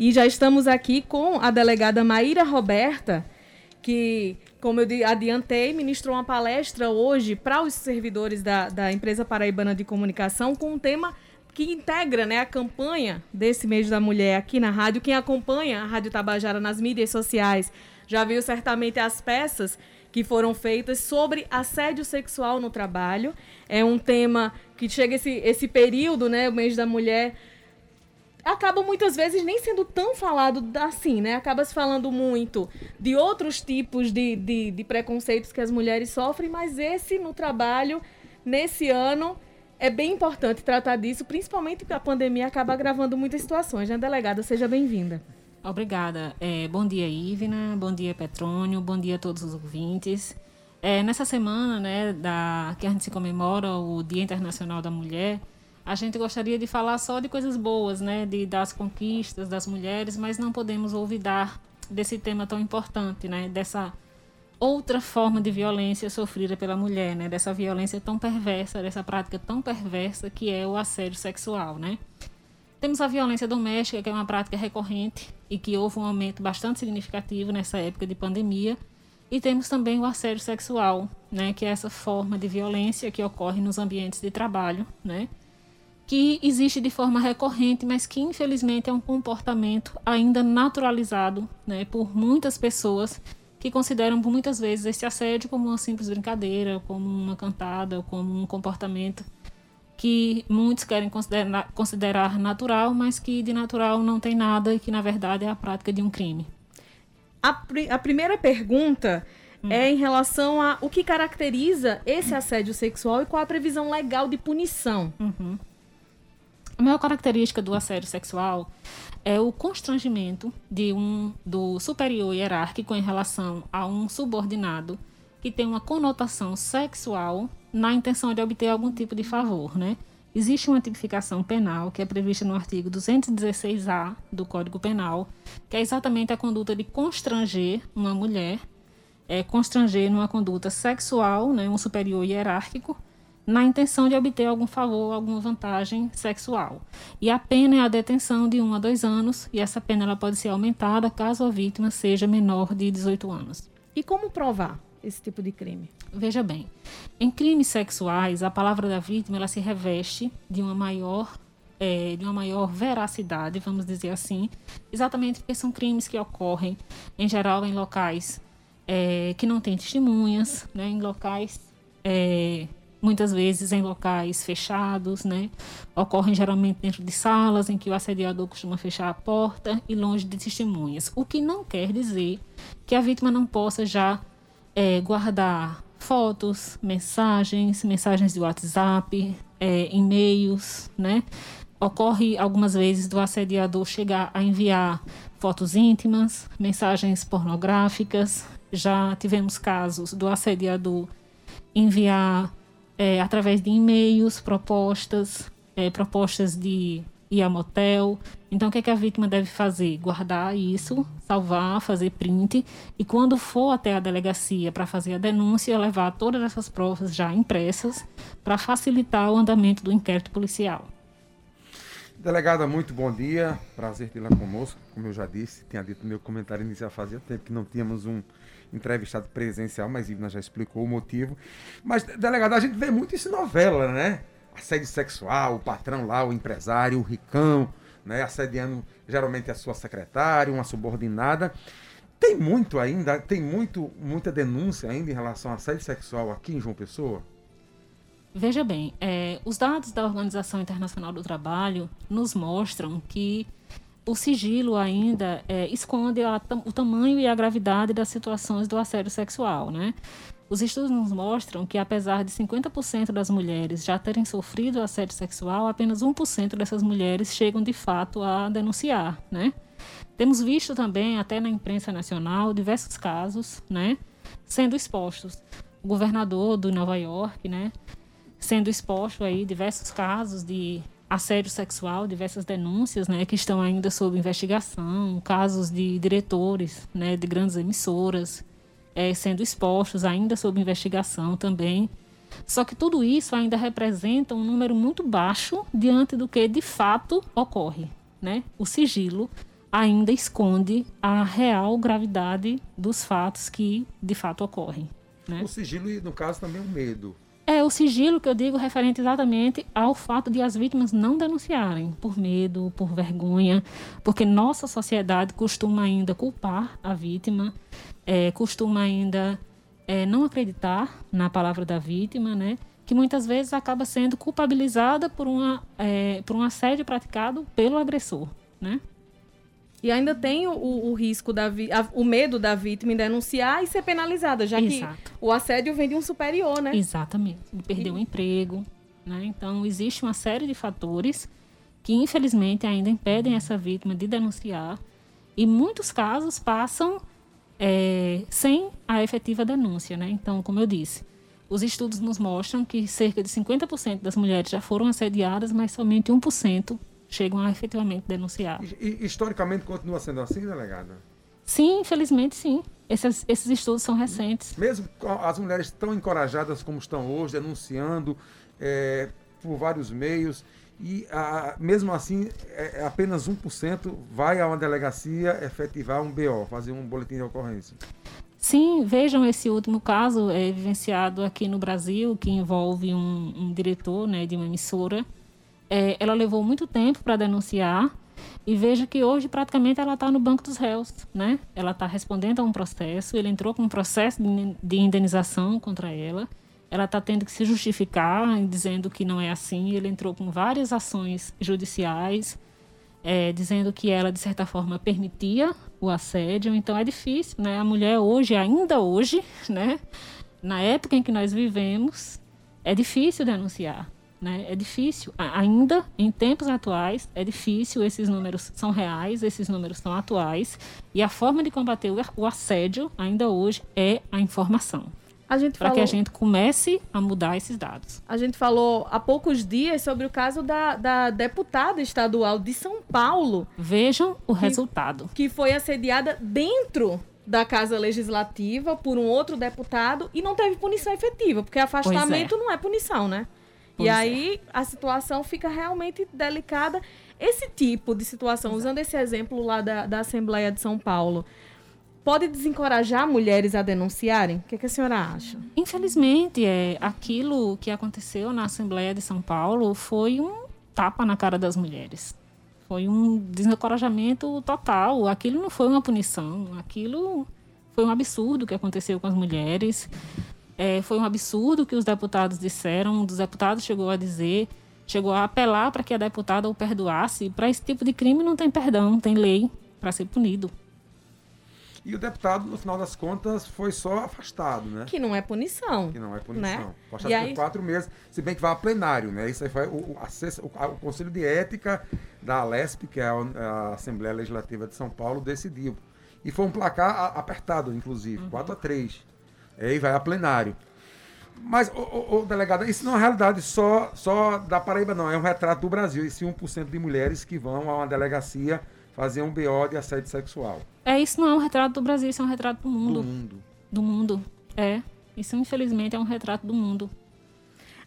E já estamos aqui com a delegada Maíra Roberta, que, como eu adiantei, ministrou uma palestra hoje para os servidores da, da empresa paraibana de comunicação com um tema que integra né, a campanha desse mês da mulher aqui na rádio. Quem acompanha a Rádio Tabajara nas mídias sociais já viu certamente as peças que foram feitas sobre assédio sexual no trabalho. É um tema que chega esse, esse período, né, o mês da mulher, acaba muitas vezes nem sendo tão falado assim, né? Acaba se falando muito de outros tipos de, de, de preconceitos que as mulheres sofrem, mas esse no trabalho, nesse ano, é bem importante tratar disso, principalmente porque a pandemia acaba agravando muitas situações, né, delegada? Seja bem-vinda. Obrigada. É, bom dia, Ivna. Bom dia, Petrônio. Bom dia a todos os ouvintes. É, nessa semana, né, da, que a gente se comemora o Dia Internacional da Mulher, a gente gostaria de falar só de coisas boas, né, de, das conquistas das mulheres, mas não podemos olvidar desse tema tão importante, né, dessa outra forma de violência sofrida pela mulher, né, dessa violência tão perversa, dessa prática tão perversa que é o assédio sexual, né. Temos a violência doméstica, que é uma prática recorrente e que houve um aumento bastante significativo nessa época de pandemia. E temos também o assédio sexual, né, que é essa forma de violência que ocorre nos ambientes de trabalho, né, que existe de forma recorrente, mas que infelizmente é um comportamento ainda naturalizado né, por muitas pessoas que consideram muitas vezes esse assédio como uma simples brincadeira, como uma cantada, como um comportamento que muitos querem considerar, considerar natural, mas que de natural não tem nada e que na verdade é a prática de um crime. A, a primeira pergunta hum. é em relação a o que caracteriza esse assédio sexual e qual a previsão legal de punição. Uhum. A maior característica do assédio sexual é o constrangimento de um do superior hierárquico em relação a um subordinado que tem uma conotação sexual na intenção de obter algum tipo de favor, né? Existe uma tipificação penal que é prevista no artigo 216-A do Código Penal, que é exatamente a conduta de constranger uma mulher, é, constranger numa conduta sexual, né, um superior hierárquico, na intenção de obter algum favor, alguma vantagem sexual. E a pena é a detenção de 1 um a 2 anos, e essa pena ela pode ser aumentada caso a vítima seja menor de 18 anos. E como provar esse tipo de crime? Veja bem, em crimes sexuais, a palavra da vítima ela se reveste de uma maior é, de uma maior veracidade, vamos dizer assim, exatamente porque são crimes que ocorrem, em geral, em locais é, que não têm testemunhas, né, em locais é, muitas vezes em locais fechados, né? Ocorrem geralmente dentro de salas em que o assediador costuma fechar a porta e longe de testemunhas. O que não quer dizer que a vítima não possa já é, guardar fotos, mensagens, mensagens de WhatsApp, é, e-mails, né? Ocorre algumas vezes do assediador chegar a enviar fotos íntimas, mensagens pornográficas. Já tivemos casos do assediador enviar é, através de e-mails, propostas, é, propostas de ir a motel. Então, o que, é que a vítima deve fazer? Guardar isso, salvar, fazer print e, quando for até a delegacia para fazer a denúncia, levar todas essas provas já impressas para facilitar o andamento do inquérito policial. Delegada, muito bom dia. Prazer tê-la conosco. Como eu já disse, tinha dito no meu comentário inicial, fazia tempo que não tínhamos um entrevistado presencial, mas Ivna já explicou o motivo. Mas, delegado, a gente vê muito isso em novela, né? Assédio sexual, o patrão lá, o empresário, o ricão, né? Assediando geralmente a sua secretária, uma subordinada. Tem muito ainda, tem muito, muita denúncia ainda em relação a assédio sexual aqui em João Pessoa? Veja bem, é, os dados da Organização Internacional do Trabalho nos mostram que o sigilo ainda é, esconde a, o tamanho e a gravidade das situações do assédio sexual, né? Os estudos nos mostram que, apesar de 50% das mulheres já terem sofrido assédio sexual, apenas 1% dessas mulheres chegam de fato a denunciar, né? Temos visto também, até na imprensa nacional, diversos casos, né, sendo expostos. O governador do Nova York, né, sendo exposto aí diversos casos de assédio sexual, diversas denúncias, né, que estão ainda sob investigação, casos de diretores, né, de grandes emissoras, é, sendo expostos ainda sob investigação também. Só que tudo isso ainda representa um número muito baixo diante do que de fato ocorre, né? O sigilo ainda esconde a real gravidade dos fatos que de fato ocorrem. Né? O sigilo, no caso, também é um medo. É o sigilo que eu digo referente exatamente ao fato de as vítimas não denunciarem por medo, por vergonha, porque nossa sociedade costuma ainda culpar a vítima, é, costuma ainda é, não acreditar na palavra da vítima, né? que muitas vezes acaba sendo culpabilizada por, uma, é, por um assédio praticado pelo agressor. Né? E ainda tem o, o risco, da vi, a, o medo da vítima em denunciar e ser penalizada, já Exato. que o assédio vem de um superior, né? Exatamente. De perder o emprego. Né? Então, existe uma série de fatores que, infelizmente, ainda impedem essa vítima de denunciar. E muitos casos passam é, sem a efetiva denúncia. Né? Então, como eu disse, os estudos nos mostram que cerca de 50% das mulheres já foram assediadas, mas somente 1% chegam a efetivamente denunciar. E, historicamente continua sendo assim, delegada? Sim, infelizmente sim. Esses, esses estudos são recentes. Mesmo as mulheres tão encorajadas como estão hoje, denunciando é, por vários meios, e a, mesmo assim, é, é apenas 1% vai a uma delegacia efetivar um BO, fazer um boletim de ocorrência. Sim, vejam esse último caso é, vivenciado aqui no Brasil, que envolve um, um diretor né, de uma emissora é, ela levou muito tempo para denunciar e veja que hoje praticamente ela está no banco dos réus, né? Ela está respondendo a um processo, ele entrou com um processo de indenização contra ela, ela está tendo que se justificar dizendo que não é assim, ele entrou com várias ações judiciais, é, dizendo que ela de certa forma permitia o assédio, então é difícil, né? A mulher hoje, ainda hoje, né? Na época em que nós vivemos, é difícil denunciar. Né? É difícil, ainda em tempos atuais, é difícil, esses números são reais, esses números são atuais, e a forma de combater o assédio, ainda hoje, é a informação. Para que a gente comece a mudar esses dados. A gente falou há poucos dias sobre o caso da, da deputada estadual de São Paulo. Vejam o que, resultado. Que foi assediada dentro da Casa Legislativa por um outro deputado e não teve punição efetiva, porque afastamento é. não é punição, né? Pois e é. aí a situação fica realmente delicada. Esse tipo de situação, usando esse exemplo lá da, da Assembleia de São Paulo, pode desencorajar mulheres a denunciarem? O que, que, a senhora acha? Infelizmente, é, aquilo que aconteceu na Assembleia de São Paulo foi um tapa na cara das mulheres. Foi um desencorajamento total. Aquilo não foi uma punição. Aquilo foi um absurdo que aconteceu com as mulheres. É, foi um absurdo que os deputados disseram. Um dos deputados chegou a dizer, chegou a apelar para que a deputada o perdoasse. Para esse tipo de crime não tem perdão, não tem lei para ser punido. E o deputado, no final das contas, foi só afastado, né? Que não é punição. Que não é punição. Né? Afastado aí... por quatro meses, se bem que vai a plenário, né? Isso aí foi o, o, a, o, Conselho de Ética da Alesp, que é a, a, Assembleia Legislativa de São Paulo, decidiu. E foi um placar apertado, inclusive, uhum. 4 a 3 Aí vai a plenário. Mas, o, delegado, isso não é uma realidade só, só da Paraíba, não. É um retrato do Brasil. Esse 1% de mulheres que vão a uma delegacia fazer um BO de assédio sexual. É, isso não é um retrato do Brasil, isso é um retrato do mundo. Do mundo. Do mundo, é. Isso, infelizmente, é um retrato do mundo.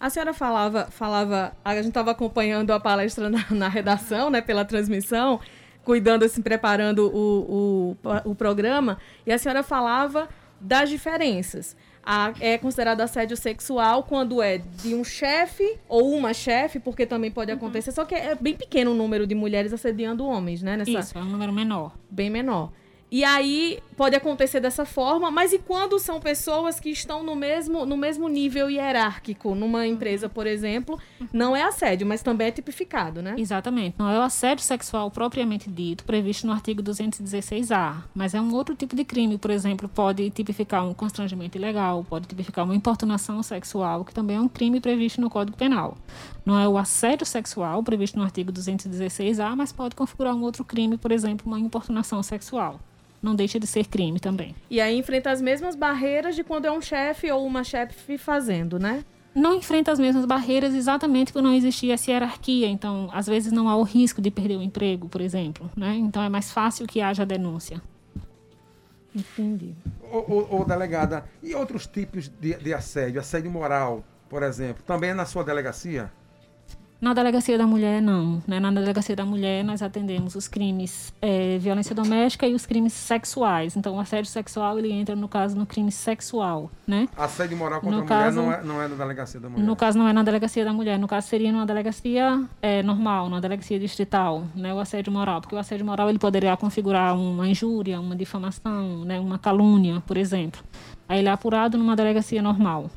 A senhora falava, falava a gente estava acompanhando a palestra na, na, redação, né, pela transmissão, cuidando, assim, preparando o, o, o programa, e a senhora falava das diferenças. A, é considerado assédio sexual quando é de um chefe ou uma chefe, porque também pode uhum. acontecer, só que é bem pequeno o número de mulheres assediando homens, né? Nessa, Isso, é um número menor. Bem menor. E aí pode acontecer dessa forma, mas e quando são pessoas que estão no mesmo, no mesmo nível hierárquico, numa empresa, por exemplo, não é assédio, mas também é tipificado, né? Exatamente. Não é o assédio sexual propriamente dito, previsto no artigo 216-A, mas é um outro tipo de crime, por exemplo, pode tipificar um constrangimento ilegal, pode tipificar uma importunação sexual, que também é um crime previsto no Código Penal. Não é o assédio sexual previsto no artigo 216-A, mas pode configurar um outro crime, por exemplo, uma importunação sexual não deixa de ser crime também. E aí enfrenta as mesmas barreiras de quando é um chefe ou uma chefe fazendo, né? Não enfrenta as mesmas barreiras exatamente por não existir essa hierarquia. Então, às vezes não há o risco de perder o emprego, por exemplo. Né? Então, é mais fácil que haja denúncia. Entendi. Ô, ô, delegada, e outros tipos de, de assédio? Assédio moral, por exemplo, também é na sua delegacia? Na delegacia da mulher, não. Né? Na delegacia da mulher, nós atendemos os crimes é, violência doméstica e os crimes sexuais. Então, o assédio sexual, ele entra, no caso, no crime sexual, né? Assédio moral contra no a caso, mulher não é, não é na delegacia da mulher? No caso, não é na delegacia da mulher. No caso, seria numa delegacia é, normal, numa delegacia distrital, né? O assédio moral. Porque o assédio moral, ele poderia configurar uma injúria, uma difamação, né? uma calúnia, por exemplo. Aí ele é apurado numa delegacia normal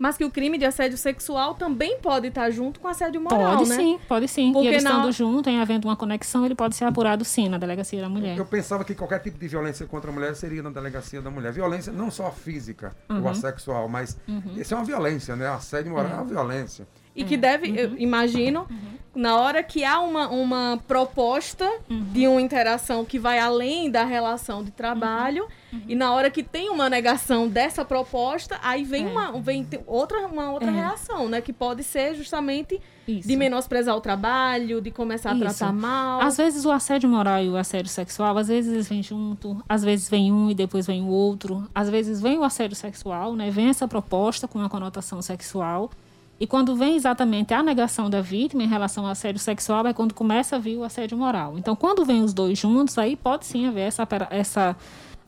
mas que o crime de assédio sexual também pode estar junto com assédio moral, pode né? sim, pode sim. Porque e eles estando juntos, em havendo uma conexão, ele pode ser apurado sim na delegacia da mulher. Eu pensava que qualquer tipo de violência contra a mulher seria na delegacia da mulher. Violência não só física uhum. ou assexual, mas uhum. isso é uma violência, né? Assédio moral é, é uma violência. E que deve, uhum. eu imagino, uhum. na hora que há uma, uma proposta uhum. de uma interação que vai além da relação de trabalho, uhum. e na hora que tem uma negação dessa proposta, aí vem, é. uma, vem outra, uma outra é. reação, né? Que pode ser justamente Isso. de menosprezar o trabalho, de começar Isso. a tratar mal. Às vezes o assédio moral e o assédio sexual, às vezes eles vêm junto, às vezes vem um e depois vem o outro, às vezes vem o assédio sexual, né? Vem essa proposta com uma conotação sexual. E quando vem exatamente a negação da vítima em relação ao assédio sexual, é quando começa a vir o assédio moral. Então, quando vem os dois juntos, aí pode sim haver essa, essa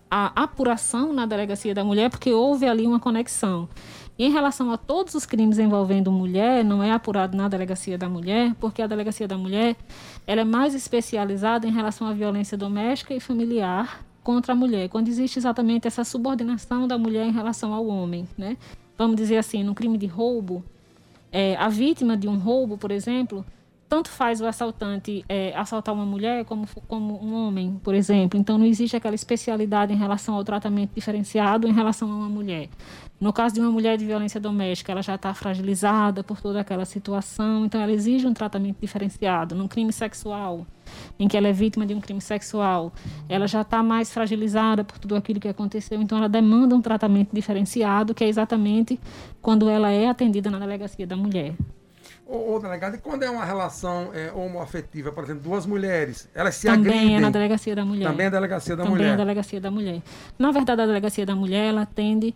a apuração na delegacia da mulher, porque houve ali uma conexão. Em relação a todos os crimes envolvendo mulher, não é apurado na delegacia da mulher, porque a delegacia da mulher ela é mais especializada em relação à violência doméstica e familiar contra a mulher, quando existe exatamente essa subordinação da mulher em relação ao homem, né? Vamos dizer assim, no crime de roubo, é, a vítima de um roubo, por exemplo, tanto faz o assaltante é, assaltar uma mulher como, como um homem, por exemplo. Então, não existe aquela especialidade em relação ao tratamento diferenciado em relação a uma mulher. No caso de uma mulher de violência doméstica, ela já está fragilizada por toda aquela situação, então ela exige um tratamento diferenciado. Num crime sexual, em que ela é vítima de um crime sexual, ela já está mais fragilizada por tudo aquilo que aconteceu, então ela demanda um tratamento diferenciado, que é exatamente quando ela é atendida na delegacia da mulher. Ô delegado, e quando é uma relação é, homoafetiva, por exemplo, duas mulheres, elas se Também agridem? é na delegacia da mulher. Também é a delegacia da Também mulher. Também é a delegacia da mulher. Na verdade, a delegacia da mulher, ela atende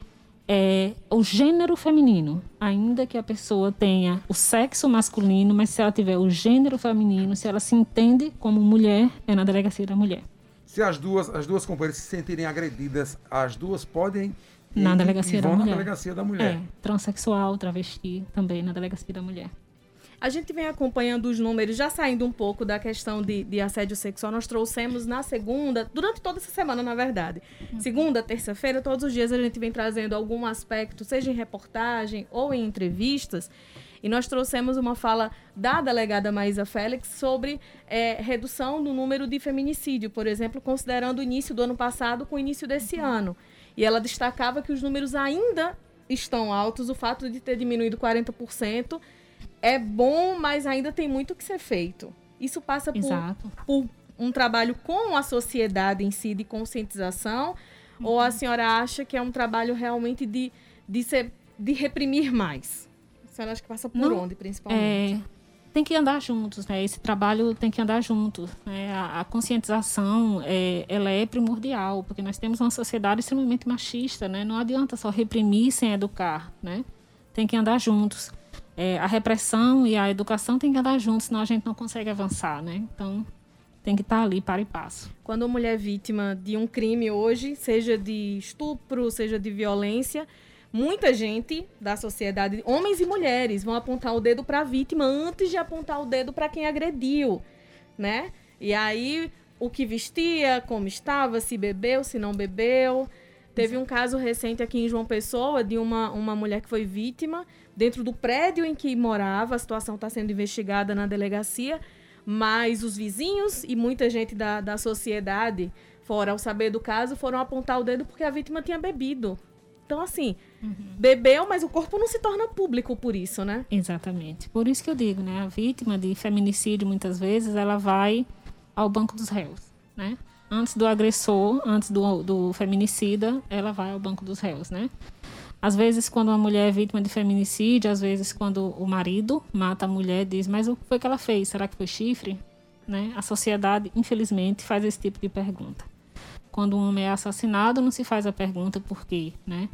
é, o gênero feminino. Ainda que a pessoa tenha o sexo masculino, mas se ela tiver o gênero feminino, se ela se entende como mulher, é na delegacia da mulher. Se as duas, as duas companheiras se sentirem agredidas, as duas podem na delegacia, da, mulher. na delegacia da mulher. É, transexual, travesti, também na delegacia da mulher. A gente vem acompanhando os números, já saindo um pouco da questão de, de assédio sexual. Nós trouxemos na segunda, durante toda essa semana, na verdade. Uhum. Segunda, terça-feira, todos os dias a gente vem trazendo algum aspecto, seja em reportagem ou em entrevistas. E nós trouxemos uma fala da delegada Maísa Félix sobre é, redução do número de feminicídio, por exemplo, considerando o início do ano passado com o início desse uhum. ano. E ela destacava que os números ainda estão altos, o fato de ter diminuído 40% é bom, mas ainda tem muito que ser feito. Isso passa por, por um trabalho com a sociedade em si, de conscientização, uhum. ou a senhora acha que é um trabalho realmente de, de, ser, de reprimir mais? A senhora acha que passa por Não, onde, principalmente? É, tem que andar juntos, né? Esse trabalho tem que andar juntos. Né? A, a, conscientização, é, ela é primordial, porque nós temos uma sociedade extremamente machista, né? Não adianta só reprimir sem educar, né? Tem que andar juntos é, a repressão e a educação têm que andar juntos, senão a gente não consegue avançar, né? Então, tem que estar ali para e passo. Quando uma mulher é vítima de um crime hoje, seja de estupro, seja de violência, muita gente da sociedade, homens e mulheres, vão apontar o dedo para a vítima antes de apontar o dedo para quem agrediu, né? E aí, o que vestia, como estava, se bebeu, se não bebeu. Teve um caso recente aqui em João Pessoa de uma, uma mulher que foi vítima dentro do prédio em que morava. A situação está sendo investigada na delegacia, mas os vizinhos e muita gente da, da sociedade, fora ao saber do caso, foram apontar o dedo porque a vítima tinha bebido. Então, assim, uhum. bebeu, mas o corpo não se torna público por isso, né? Exatamente. Por isso que eu digo, né? A vítima de feminicídio, muitas vezes, ela vai ao banco dos réus, né? Antes do agressor, antes do, do feminicida, ela vai ao banco dos réus, né? Às vezes, quando uma mulher é vítima de feminicídio, às vezes, quando o marido mata a mulher, diz: Mas o que foi que ela fez? Será que foi chifre? Né? A sociedade, infelizmente, faz esse tipo de pergunta. Quando um homem é assassinado, não se faz a pergunta por quê, né?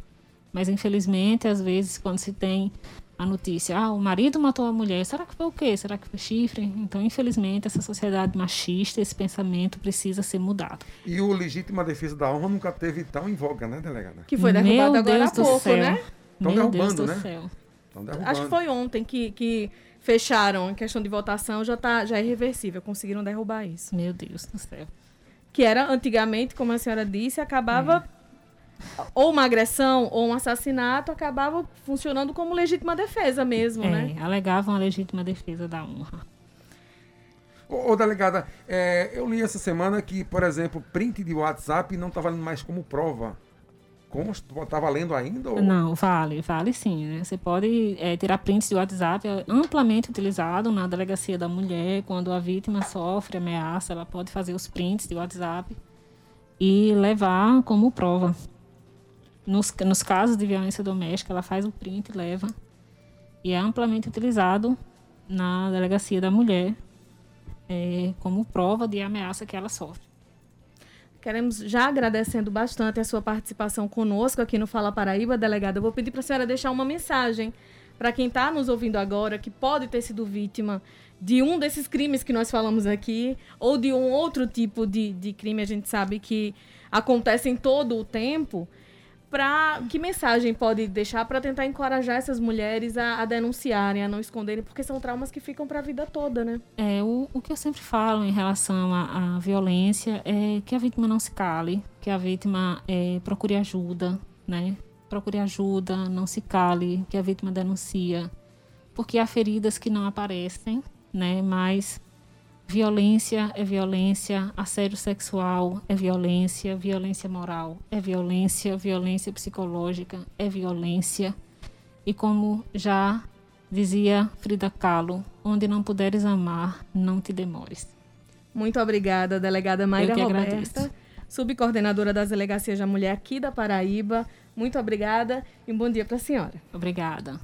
Mas, infelizmente, às vezes, quando se tem a notícia, ah, o marido matou a mulher, será que foi o quê? Será que foi chifre? Então, infelizmente, essa sociedade machista, esse pensamento precisa ser mudado. E o legítima defesa da honra nunca teve tão em voga, né, delegada? Que foi derrubado Meu agora Deus há pouco, céu. né? Tão Meu Deus derrubando, do né? céu. Derrubando. Acho que foi ontem que, que fecharam a questão de votação, já, tá, já é irreversível, conseguiram derrubar isso. Meu Deus do céu. Que era, antigamente, como a senhora disse, acabava... Ou uma agressão ou um assassinato acabava funcionando como legítima defesa mesmo, É, né? alegavam a legítima defesa da honra. Ô, ô, delegada, é, eu li essa semana que, por exemplo, print de WhatsApp não está valendo mais como prova. Como está valendo ainda? Ou... Não, vale, vale sim. Né? Você pode é, tirar prints de WhatsApp, é amplamente utilizado na delegacia da mulher, quando a vítima sofre ameaça, ela pode fazer os prints de WhatsApp e levar como prova. Nos, nos casos de violência doméstica, ela faz o print e leva. E é amplamente utilizado na delegacia da mulher é, como prova de ameaça que ela sofre. Queremos já agradecendo bastante a sua participação conosco aqui no Fala Paraíba, delegada. Eu vou pedir para a senhora deixar uma mensagem para quem está nos ouvindo agora, que pode ter sido vítima de um desses crimes que nós falamos aqui, ou de um outro tipo de, de crime, a gente sabe que acontece em todo o tempo. Pra, que mensagem pode deixar para tentar encorajar essas mulheres a, a denunciarem, a não esconderem, porque são traumas que ficam para a vida toda, né? É, o, o que eu sempre falo em relação à, à violência é que a vítima não se cale, que a vítima é, procure ajuda, né? Procure ajuda, não se cale, que a vítima denuncia. Porque há feridas que não aparecem, né? Mas violência é violência, assédio sexual é violência, violência moral é violência, violência psicológica é violência. E como já dizia Frida Kahlo, onde não puderes amar, não te demores. Muito obrigada, delegada Mayra Roberta, agradeço. subcoordenadora das Delegacias da Mulher aqui da Paraíba. Muito obrigada e um bom dia para a senhora. Obrigada.